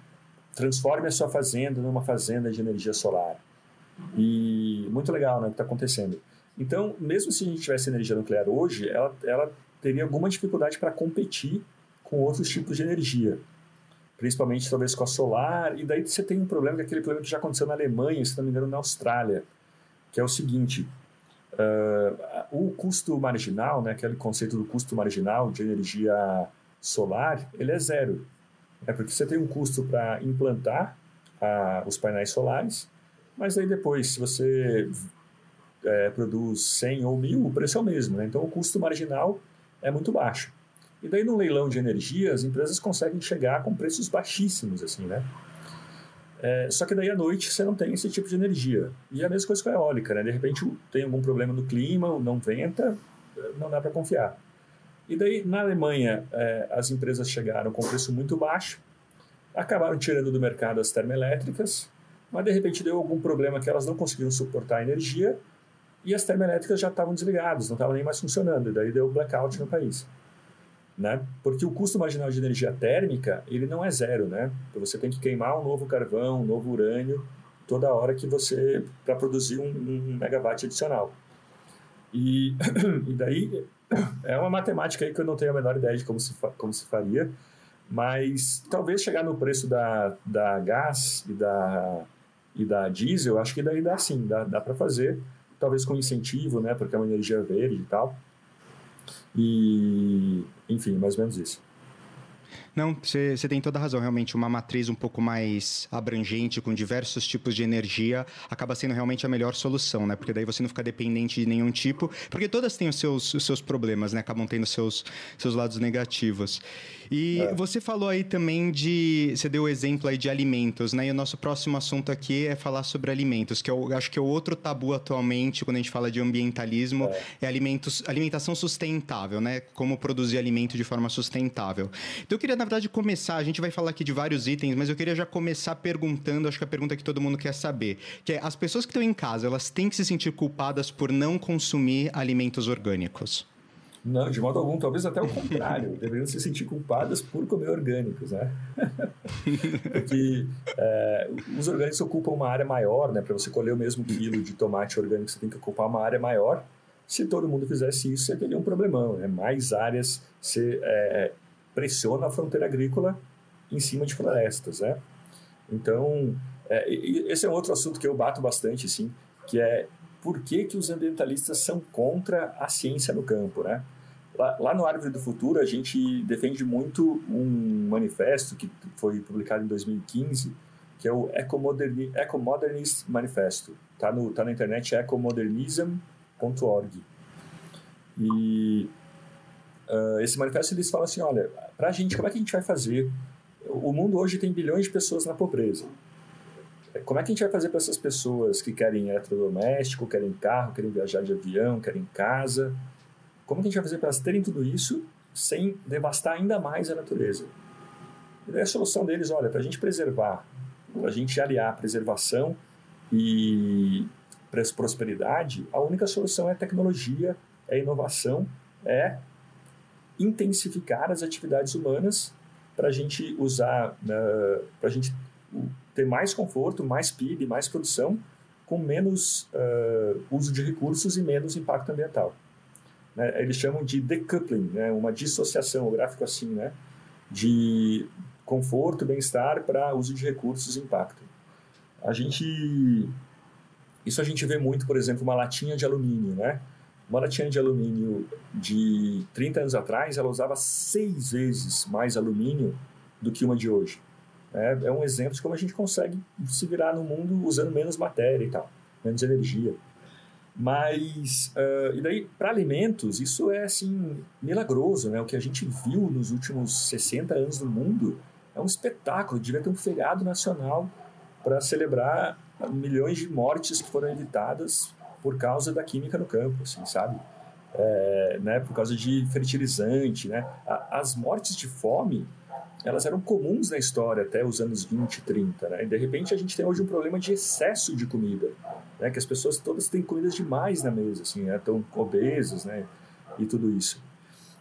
transforme a sua fazenda numa fazenda de energia solar. E muito legal, né, o que está acontecendo. Então, mesmo se a gente tivesse energia nuclear hoje, ela, ela teria alguma dificuldade para competir com outros tipos de energia, principalmente talvez com a solar. E daí você tem um problema, que é aquele problema que já aconteceu na Alemanha, se não me engano, na Austrália, que é o seguinte: Uh, o custo marginal, né, aquele conceito do custo marginal de energia solar, ele é zero. É porque você tem um custo para implantar uh, os painéis solares, mas aí depois, se você é, produz 100 ou 1000, o preço é o mesmo. Né? Então o custo marginal é muito baixo. E daí no leilão de energia, as empresas conseguem chegar com preços baixíssimos, assim, né? É, só que daí à noite você não tem esse tipo de energia. E a mesma coisa com a eólica, né? De repente tem algum problema no clima, não venta, não dá para confiar. E daí na Alemanha é, as empresas chegaram com preço muito baixo, acabaram tirando do mercado as termoelétricas, mas de repente deu algum problema que elas não conseguiram suportar a energia e as termoelétricas já estavam desligadas, não estavam nem mais funcionando, e daí deu blackout no país. Né? Porque o custo marginal de energia térmica, ele não é zero, né? Então você tem que queimar um novo carvão, um novo urânio, toda hora que você, para produzir um, um, megawatt adicional. E, e daí, é uma matemática aí que eu não tenho a menor ideia de como se, como se faria, mas talvez chegar no preço da, da gás e da, e da diesel, acho que daí dá sim, dá, dá para fazer, talvez com incentivo, né, porque é uma energia verde e tal. E, enfim, mais ou menos isso. Não, você tem toda a razão. Realmente, uma matriz um pouco mais abrangente, com diversos tipos de energia, acaba sendo realmente a melhor solução, né? Porque daí você não fica dependente de nenhum tipo. Porque todas têm os seus, os seus problemas, né? Acabam tendo seus, seus lados negativos. E é. você falou aí também de. Você deu o exemplo aí de alimentos, né? E o nosso próximo assunto aqui é falar sobre alimentos, que eu acho que é o outro tabu atualmente, quando a gente fala de ambientalismo, é, é alimentos, alimentação sustentável, né? Como produzir alimento de forma sustentável. Então eu queria, na verdade, começar. A gente vai falar aqui de vários itens, mas eu queria já começar perguntando, acho que a pergunta que todo mundo quer saber, que é: as pessoas que estão em casa, elas têm que se sentir culpadas por não consumir alimentos orgânicos? Não, de modo algum, talvez até o contrário. deveriam se sentir culpadas por comer orgânicos, né? Porque é, os orgânicos ocupam uma área maior, né? Para você colher o mesmo quilo de tomate orgânico, você tem que ocupar uma área maior. Se todo mundo fizesse isso, você teria um problemão, né? Mais áreas, você é, pressiona a fronteira agrícola em cima de florestas, né? Então, é, esse é um outro assunto que eu bato bastante, assim, que é por que, que os ambientalistas são contra a ciência no campo, né? Lá, lá, no Árvore do Futuro, a gente defende muito um manifesto que foi publicado em 2015, que é o Ecomoderni Ecomodernist Manifesto. Está tá na internet ecomodernism.org. E uh, esse manifesto eles falam assim, olha, para a gente, como é que a gente vai fazer? O mundo hoje tem bilhões de pessoas na pobreza. Como é que a gente vai fazer para essas pessoas que querem eletrodoméstico, querem carro, querem viajar de avião, querem casa? Como que a gente vai fazer para elas terem tudo isso sem devastar ainda mais a natureza? E daí a solução deles, olha, para a gente preservar, para a gente aliar preservação e prosperidade, a única solução é tecnologia, é inovação, é intensificar as atividades humanas para a gente usar, uh, para a gente ter mais conforto, mais PIB, mais produção, com menos uh, uso de recursos e menos impacto ambiental. Né? Eles chamam de decoupling, né? uma dissociação, o gráfico assim, né? de conforto, bem-estar para uso de recursos e impacto. A gente isso a gente vê muito, por exemplo, uma latinha de alumínio, né? Uma latinha de alumínio de 30 anos atrás, ela usava seis vezes mais alumínio do que uma de hoje. É, é um exemplo de como a gente consegue se virar no mundo usando menos matéria e tal, menos energia. Mas, uh, e daí, para alimentos, isso é, assim, milagroso, né? O que a gente viu nos últimos 60 anos no mundo é um espetáculo. Devia ter um feriado nacional para celebrar milhões de mortes que foram evitadas por causa da química no campo, assim, sabe? É, né, por causa de fertilizante, né? As mortes de fome elas eram comuns na história até os anos 20, 30, né? E de repente a gente tem hoje um problema de excesso de comida, né? Que as pessoas todas têm comidas demais na mesa, assim, né? Estão obesas, né? E tudo isso.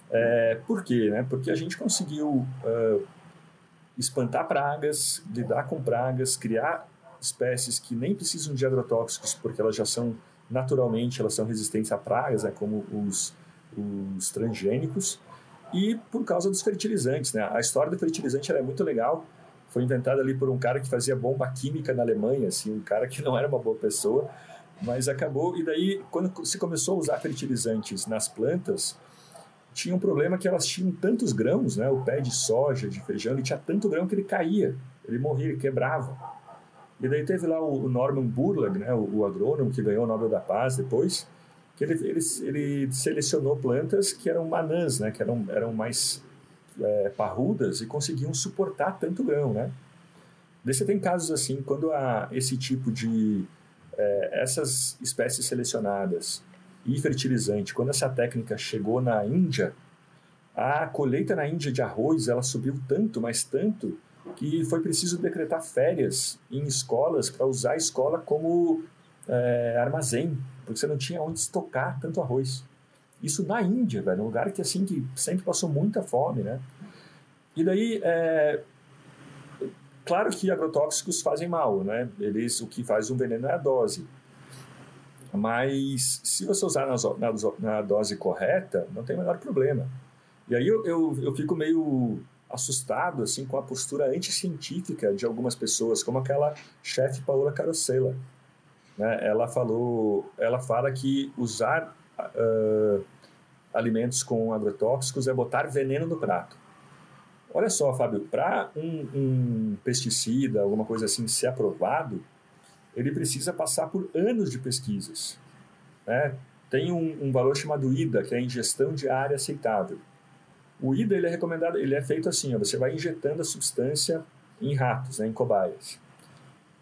É, por quê, né? Porque a gente conseguiu uh, espantar pragas, lidar com pragas, criar espécies que nem precisam de agrotóxicos porque elas já são naturalmente elas são resistentes a pragas, né? Como os, os transgênicos e por causa dos fertilizantes. Né? A história do fertilizante é muito legal. Foi inventada ali por um cara que fazia bomba química na Alemanha, assim, um cara que não era uma boa pessoa, mas acabou. E daí, quando se começou a usar fertilizantes nas plantas, tinha um problema que elas tinham tantos grãos, né? O pé de soja, de feijão, ele tinha tanto grão que ele caía, ele morria, ele quebrava. E daí teve lá o Norman Burlag, né? O, o agrônomo que ganhou o Nobel da Paz depois que ele, ele, ele selecionou plantas que eram manãs, né, que eram, eram mais é, parrudas e conseguiam suportar tanto grão, né? Daí você tem casos assim, quando há esse tipo de. É, essas espécies selecionadas e fertilizante, quando essa técnica chegou na Índia, a colheita na Índia de arroz ela subiu tanto, mas tanto, que foi preciso decretar férias em escolas para usar a escola como é, armazém, porque você não tinha onde estocar tanto arroz. Isso na Índia, velho, um lugar que assim que sempre passou muita fome, né? E daí, é, claro que agrotóxicos fazem mal, né? Eles, o que faz um veneno é a dose. Mas se você usar na, na, na dose correta, não tem o menor problema. E aí eu, eu, eu fico meio assustado assim com a postura anticientífica de algumas pessoas, como aquela chefe Paola Carosella. Né? Ela falou, ela fala que usar uh, alimentos com agrotóxicos é botar veneno no prato. Olha só, Fábio, para um, um, pesticida, alguma coisa assim, ser aprovado, ele precisa passar por anos de pesquisas. Né? Tem um, um, valor chamado IDA, que é a ingestão diária aceitável. O IDA ele é recomendado, ele é feito assim, ó, você vai injetando a substância em ratos, né, em cobaias.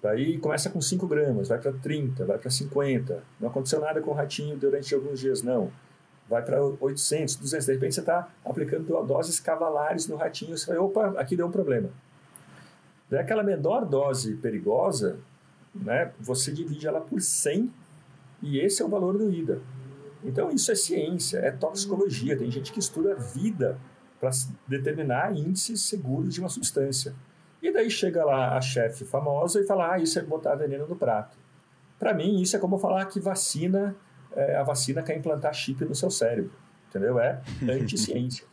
Daí começa com 5 gramas, vai para 30, vai para 50. Não aconteceu nada com o ratinho durante alguns dias, não vai para 800, 200. De repente você está aplicando doses cavalares no ratinho, você vai, opa, aqui deu um problema. Daí aquela menor dose perigosa, né, você divide ela por 100 e esse é o valor do IDA. Então isso é ciência, é toxicologia. Tem gente que estuda a vida para determinar índices seguros de uma substância. E daí chega lá a chefe famosa e fala: ah, isso é botar veneno no prato. Para mim, isso é como falar que vacina é, a vacina quer implantar chip no seu cérebro, entendeu? É anti-ciência.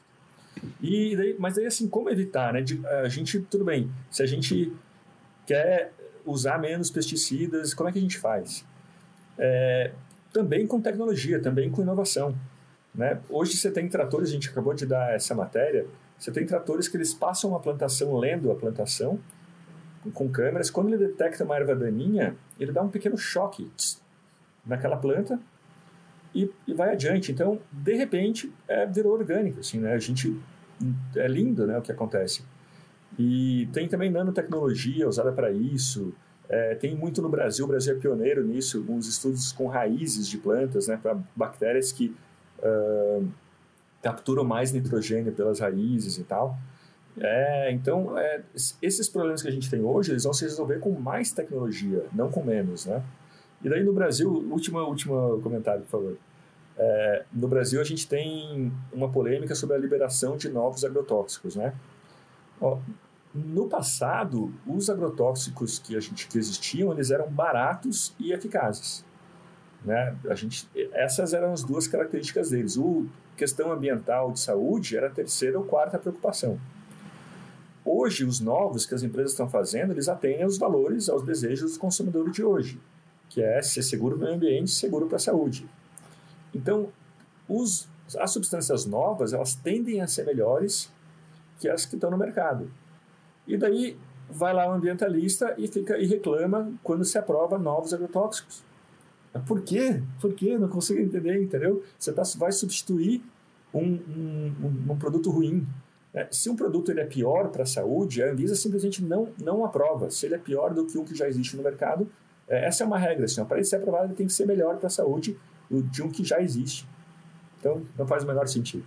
E daí, mas aí assim, como evitar, né? De, a gente, tudo bem, se a gente quer usar menos pesticidas, como é que a gente faz? É, também com tecnologia, também com inovação. Né? Hoje você tem tratores, a gente acabou de dar essa matéria, você tem tratores que eles passam a plantação lendo a plantação com câmeras, quando ele detecta uma erva daninha, ele dá um pequeno choque tss, naquela planta e, e vai adiante. Então, de repente, é, virou orgânico, assim, né? A gente... É lindo, né, o que acontece. E tem também nanotecnologia usada para isso. É, tem muito no Brasil, o Brasil é pioneiro nisso, alguns estudos com raízes de plantas, né, para bactérias que uh, capturam mais nitrogênio pelas raízes e tal. É, então, é, esses problemas que a gente tem hoje, eles vão se resolver com mais tecnologia, não com menos, né? E daí no Brasil, último, último comentário, por favor. É, no Brasil a gente tem uma polêmica sobre a liberação de novos agrotóxicos, né? No passado, os agrotóxicos que a gente que existiam, eles eram baratos e eficazes, né? A gente, essas eram as duas características deles. O questão ambiental de saúde era a terceira ou quarta preocupação. Hoje, os novos que as empresas estão fazendo, eles atendem aos valores, aos desejos do consumidor de hoje que é ser seguro para o meio ambiente seguro para a saúde. Então, os, as substâncias novas, elas tendem a ser melhores que as que estão no mercado. E daí vai lá o ambientalista e fica e reclama quando se aprova novos agrotóxicos. Por quê? Por quê? Não consigo entender, entendeu? Você tá, vai substituir um, um, um, um produto ruim. É, se um produto ele é pior para a saúde, a Anvisa simplesmente não, não aprova. Se ele é pior do que o que já existe no mercado, é, essa é uma regra, assim, para ele ser aprovado ele tem que ser melhor para a saúde de um que já existe. Então, não faz o menor sentido.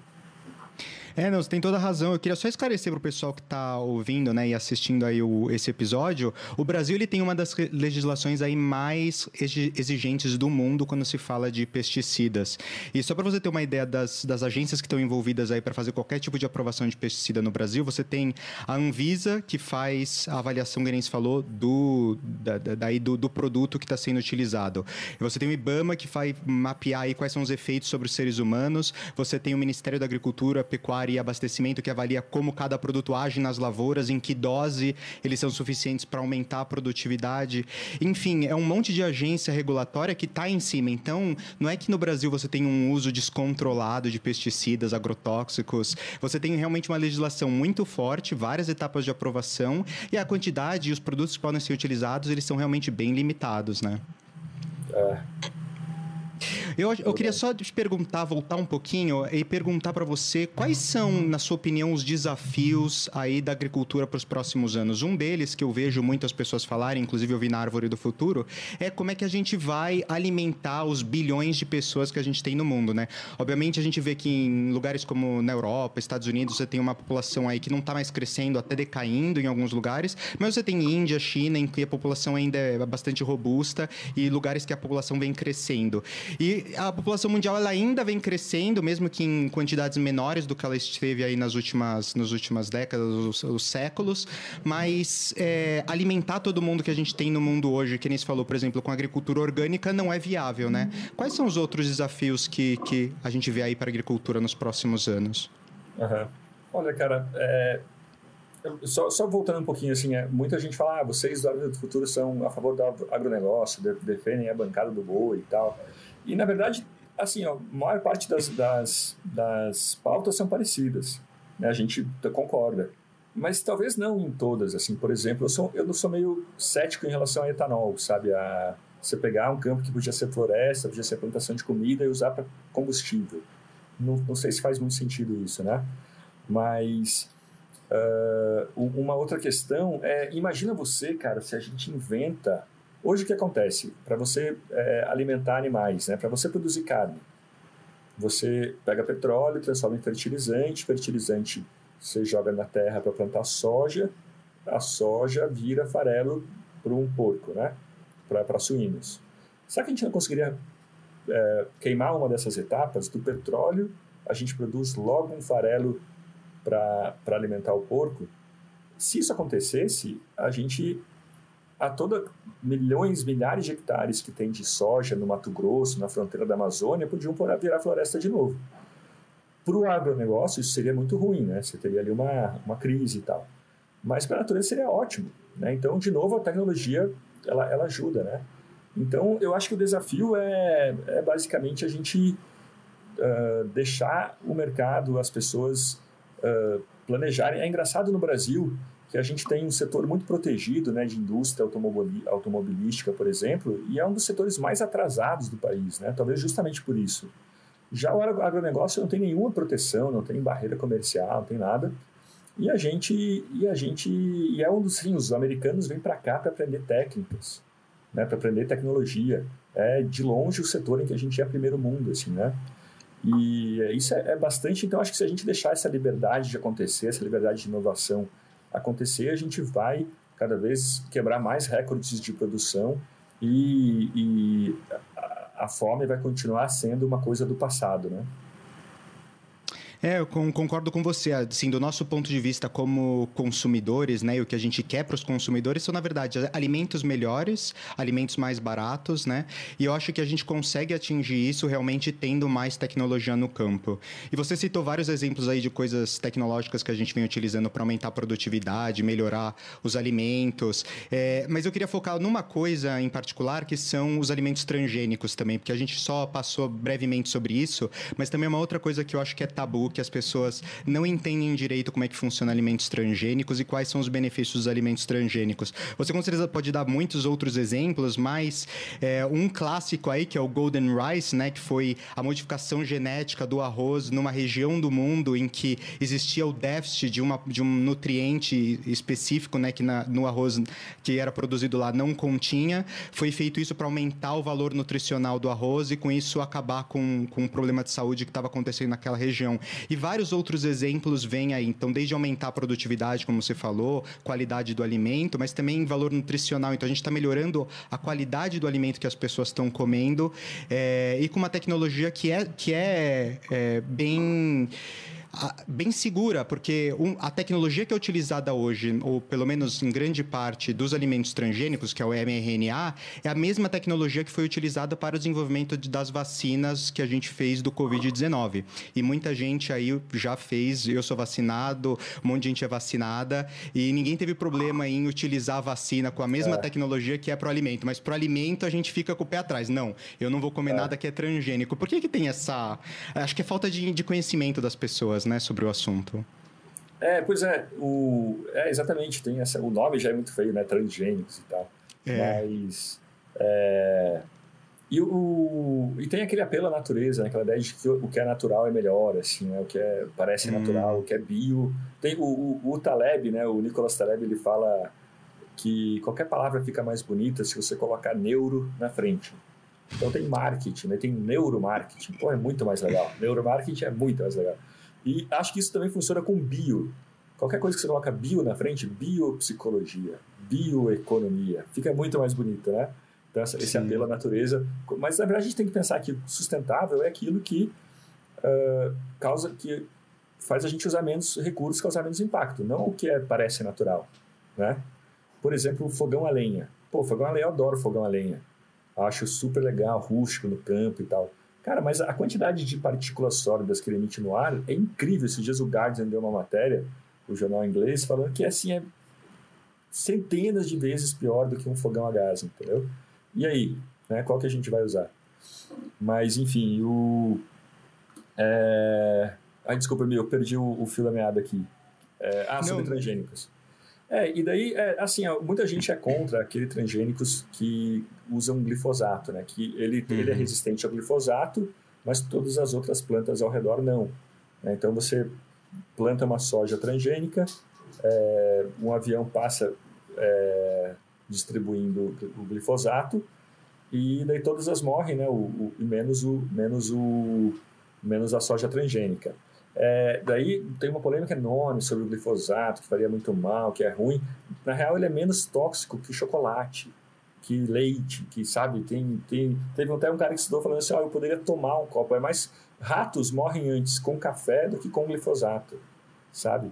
É, não, você tem toda a razão. Eu queria só esclarecer para o pessoal que está ouvindo né, e assistindo aí o, esse episódio. O Brasil ele tem uma das legislações aí mais exigentes do mundo quando se fala de pesticidas. E só para você ter uma ideia das, das agências que estão envolvidas aí para fazer qualquer tipo de aprovação de pesticida no Brasil, você tem a Anvisa, que faz a avaliação, que se falou, do, da, daí do, do produto que está sendo utilizado. Você tem o IBAMA, que vai mapear aí quais são os efeitos sobre os seres humanos. Você tem o Ministério da Agricultura, Pecuária e abastecimento que avalia como cada produto age nas lavouras, em que dose eles são suficientes para aumentar a produtividade. Enfim, é um monte de agência regulatória que está em cima. Então, não é que no Brasil você tem um uso descontrolado de pesticidas, agrotóxicos. Você tem realmente uma legislação muito forte, várias etapas de aprovação e a quantidade e os produtos que podem ser utilizados, eles são realmente bem limitados, né? É. Eu, eu queria só te perguntar, voltar um pouquinho e perguntar para você quais são, na sua opinião, os desafios aí da agricultura para os próximos anos. Um deles que eu vejo muitas pessoas falarem, inclusive eu vi na Árvore do Futuro, é como é que a gente vai alimentar os bilhões de pessoas que a gente tem no mundo, né? Obviamente a gente vê que em lugares como na Europa, Estados Unidos, você tem uma população aí que não está mais crescendo, até decaindo em alguns lugares, mas você tem Índia, China, em que a população ainda é bastante robusta e lugares que a população vem crescendo. E a população mundial ela ainda vem crescendo, mesmo que em quantidades menores do que ela esteve aí nas últimas, nas últimas décadas, os, os séculos, mas é, alimentar todo mundo que a gente tem no mundo hoje, que nem se falou, por exemplo, com agricultura orgânica, não é viável, né? Quais são os outros desafios que, que a gente vê aí para a agricultura nos próximos anos? Uhum. Olha, cara, é, só, só, voltando um pouquinho, assim, é, muita gente fala, ah, vocês do Árvore do Futuro são a favor do agronegócio, defendem a bancada do boi e tal. E, na verdade, assim, ó, a maior parte das, das, das pautas são parecidas, né? A gente concorda. Mas talvez não em todas, assim, por exemplo, eu, sou, eu sou meio cético em relação a etanol, sabe? A você pegar um campo que podia ser floresta, podia ser plantação de comida e usar para combustível. Não, não sei se faz muito sentido isso, né? Mas Uh, uma outra questão é, imagina você, cara, se a gente inventa... Hoje o que acontece? Para você é, alimentar animais, né? para você produzir carne, você pega petróleo, transforma em fertilizante, fertilizante você joga na terra para plantar soja, a soja vira farelo para um porco, né? para suínos. Será que a gente não conseguiria é, queimar uma dessas etapas do petróleo? A gente produz logo um farelo para alimentar o porco, se isso acontecesse, a gente, a toda milhões, milhares de hectares que tem de soja no Mato Grosso, na fronteira da Amazônia, podiam virar floresta de novo. Para o agronegócio, isso seria muito ruim, né? Você teria ali uma, uma crise e tal. Mas para a natureza seria ótimo, né? Então, de novo, a tecnologia, ela, ela ajuda, né? Então, eu acho que o desafio é, é basicamente a gente uh, deixar o mercado, as pessoas uh, planejarem. É engraçado no Brasil que a gente tem um setor muito protegido né, de indústria automobilística, por exemplo, e é um dos setores mais atrasados do país, né? talvez justamente por isso. Já o agronegócio não tem nenhuma proteção, não tem barreira comercial, não tem nada. E a gente, e a gente, e é um dos, sim, os americanos vêm para cá para aprender técnicas, né, para aprender tecnologia. É de longe o setor em que a gente é primeiro mundo, assim, né? E isso é, é bastante. Então, acho que se a gente deixar essa liberdade de acontecer, essa liberdade de inovação acontecer, a gente vai cada vez quebrar mais recordes de produção e, e a, a fome vai continuar sendo uma coisa do passado, né? É, eu concordo com você. Assim, do nosso ponto de vista como consumidores, né, o que a gente quer para os consumidores são, na verdade, alimentos melhores, alimentos mais baratos, né? E eu acho que a gente consegue atingir isso realmente tendo mais tecnologia no campo. E você citou vários exemplos aí de coisas tecnológicas que a gente vem utilizando para aumentar a produtividade, melhorar os alimentos. É, mas eu queria focar numa coisa em particular que são os alimentos transgênicos também, porque a gente só passou brevemente sobre isso, mas também é uma outra coisa que eu acho que é tabu que as pessoas não entendem direito como é que funciona alimentos transgênicos e quais são os benefícios dos alimentos transgênicos. Você com certeza pode dar muitos outros exemplos, mas é, um clássico aí que é o Golden Rice, né, que foi a modificação genética do arroz numa região do mundo em que existia o déficit de, uma, de um nutriente específico, né, que na, no arroz que era produzido lá não continha. Foi feito isso para aumentar o valor nutricional do arroz e com isso acabar com, com um problema de saúde que estava acontecendo naquela região. E vários outros exemplos vêm aí. Então, desde aumentar a produtividade, como você falou, qualidade do alimento, mas também valor nutricional. Então, a gente está melhorando a qualidade do alimento que as pessoas estão comendo é, e com uma tecnologia que é, que é, é bem bem segura, porque a tecnologia que é utilizada hoje, ou pelo menos em grande parte dos alimentos transgênicos, que é o mRNA, é a mesma tecnologia que foi utilizada para o desenvolvimento de, das vacinas que a gente fez do Covid-19. E muita gente aí já fez, eu sou vacinado, um monte de gente é vacinada, e ninguém teve problema em utilizar a vacina com a mesma é. tecnologia que é para o alimento. Mas para o alimento a gente fica com o pé atrás. Não, eu não vou comer é. nada que é transgênico. Por que, que tem essa. Acho que é falta de, de conhecimento das pessoas né, sobre o assunto. É, pois é, o, é exatamente, tem essa, o nome já é muito feio, né, transgênicos e tal, é. mas é, E, o, e tem aquele apelo à natureza, né? aquela ideia de que o que é natural é melhor, assim, né? o que é, parece hum. natural, o que é bio. Tem o, o, o, Taleb, né? o Nicolas Taleb, ele fala que qualquer palavra fica mais bonita se você colocar neuro na frente. Então tem marketing, né? tem neuromarketing. Pô, é muito mais legal. Neuromarketing é muito mais legal. E acho que isso também funciona com bio. Qualquer coisa que você coloca bio na frente, biopsicologia, bioeconomia, fica muito mais bonito, né? Então, esse Sim. apelo à natureza. Mas, na verdade, a gente tem que pensar que sustentável é aquilo que uh, causa, que faz a gente usar menos recursos, causar menos impacto, não o que é, parece natural, né? Por exemplo, o fogão a lenha. Pô, fogão a lenha, eu adoro fogão a lenha. Acho super legal, rústico no campo e tal. Cara, mas a quantidade de partículas sólidas que ele emite no ar é incrível. Esses dias o Guardian deu uma matéria, o jornal inglês, falando que assim é centenas de vezes pior do que um fogão a gás, entendeu? E aí, né, qual que a gente vai usar? Mas, enfim, o... É... Ai, desculpa, eu perdi o, o fio da meada aqui. É... Ah, sobre transgênicos. É, e daí, é, assim, ó, muita gente é contra aqueles transgênicos que usam glifosato, né? Que ele, uhum. ele é uhum. resistente ao glifosato, mas todas as outras plantas ao redor não. Né? Então, você planta uma soja transgênica, é, um avião passa é, distribuindo o glifosato e daí todas as morrem, né? O, o, menos o menos o menos a soja transgênica. É, daí tem uma polêmica enorme sobre o glifosato, que faria muito mal, que é ruim. Na real, ele é menos tóxico que chocolate, que leite, que sabe, tem, tem teve até um cara que estudou falando assim, ó, oh, eu poderia tomar um copo, é mais ratos morrem antes com café do que com glifosato, sabe?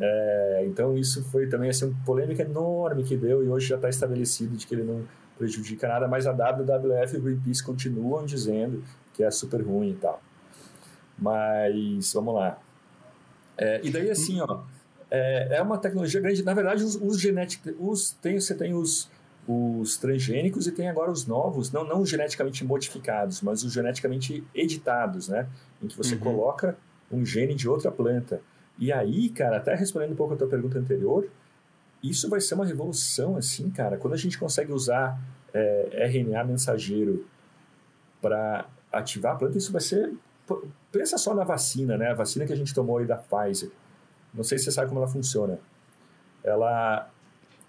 É, então isso foi também assim, uma polêmica enorme que deu e hoje já está estabelecido de que ele não prejudica nada, mas a WWF e o Greenpeace continuam dizendo que é super ruim e tal. Mas vamos lá. É, e daí assim, ó, é, é, uma tecnologia grande. Na verdade, os, os genéticos, os, tem, você tem os, os transgênicos e tem agora os novos, não, não geneticamente modificados, mas os geneticamente editados, né? Em que você uhum. coloca um gene de outra planta. E aí, cara, até respondendo um pouco a tua pergunta anterior, isso vai ser uma revolução, assim, cara. Quando a gente consegue usar é, RNA mensageiro para ativar a planta, isso vai ser. Pensa só na vacina, né? A vacina que a gente tomou aí da Pfizer. Não sei se você sabe como ela funciona. Ela,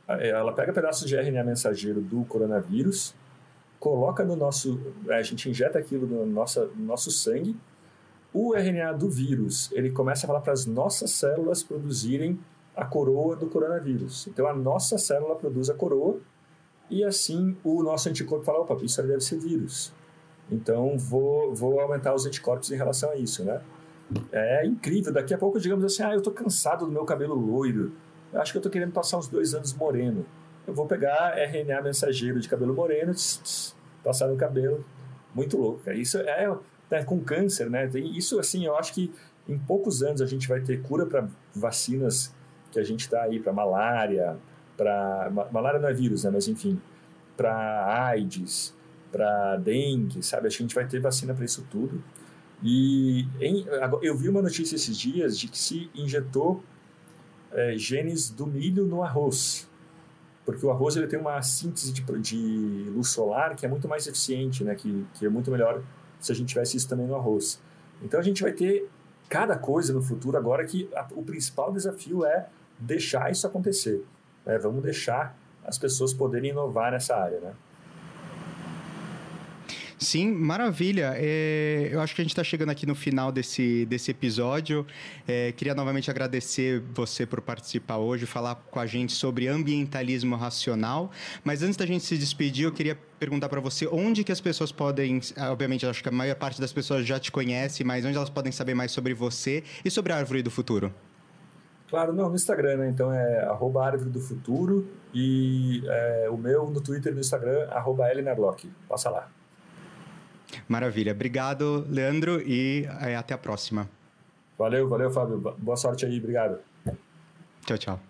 ela pega pedaços de RNA mensageiro do coronavírus, coloca no nosso. A gente injeta aquilo no nosso, no nosso sangue o RNA do vírus, ele começa a falar para as nossas células produzirem a coroa do coronavírus. Então, a nossa célula produz a coroa e assim o nosso anticorpo fala, opa, isso deve ser vírus. Então, vou, vou aumentar os anticorpos em relação a isso, né? É incrível. Daqui a pouco, digamos assim, ah, eu estou cansado do meu cabelo loiro. Eu acho que eu estou querendo passar uns dois anos moreno. Eu vou pegar RNA mensageiro de cabelo moreno, tss, tss, passar no cabelo. Muito louco. Isso é né, com câncer, né? Isso, assim, eu acho que em poucos anos a gente vai ter cura para vacinas que a gente está aí para malária, para malária não é vírus, né? Mas enfim, para AIDS, para dengue, sabe? Acho que a gente vai ter vacina para isso tudo. E em, eu vi uma notícia esses dias de que se injetou é, genes do milho no arroz, porque o arroz ele tem uma síntese de, de luz solar que é muito mais eficiente, né? Que, que é muito melhor se a gente tivesse isso também no arroz. Então a gente vai ter cada coisa no futuro agora que a, o principal desafio é deixar isso acontecer. Né? Vamos deixar as pessoas poderem inovar nessa área, né? Sim, maravilha. É, eu acho que a gente está chegando aqui no final desse, desse episódio. É, queria novamente agradecer você por participar hoje, falar com a gente sobre ambientalismo racional. Mas antes da gente se despedir, eu queria perguntar para você onde que as pessoas podem, obviamente, acho que a maior parte das pessoas já te conhece, mas onde elas podem saber mais sobre você e sobre a Árvore do Futuro? Claro, não, no Instagram, né? Então é arroba Árvore do Futuro e é, o meu no Twitter e no Instagram, arroba Passa lá. Maravilha. Obrigado, Leandro, e é, até a próxima. Valeu, valeu, Fábio. Boa sorte aí. Obrigado. Tchau, tchau.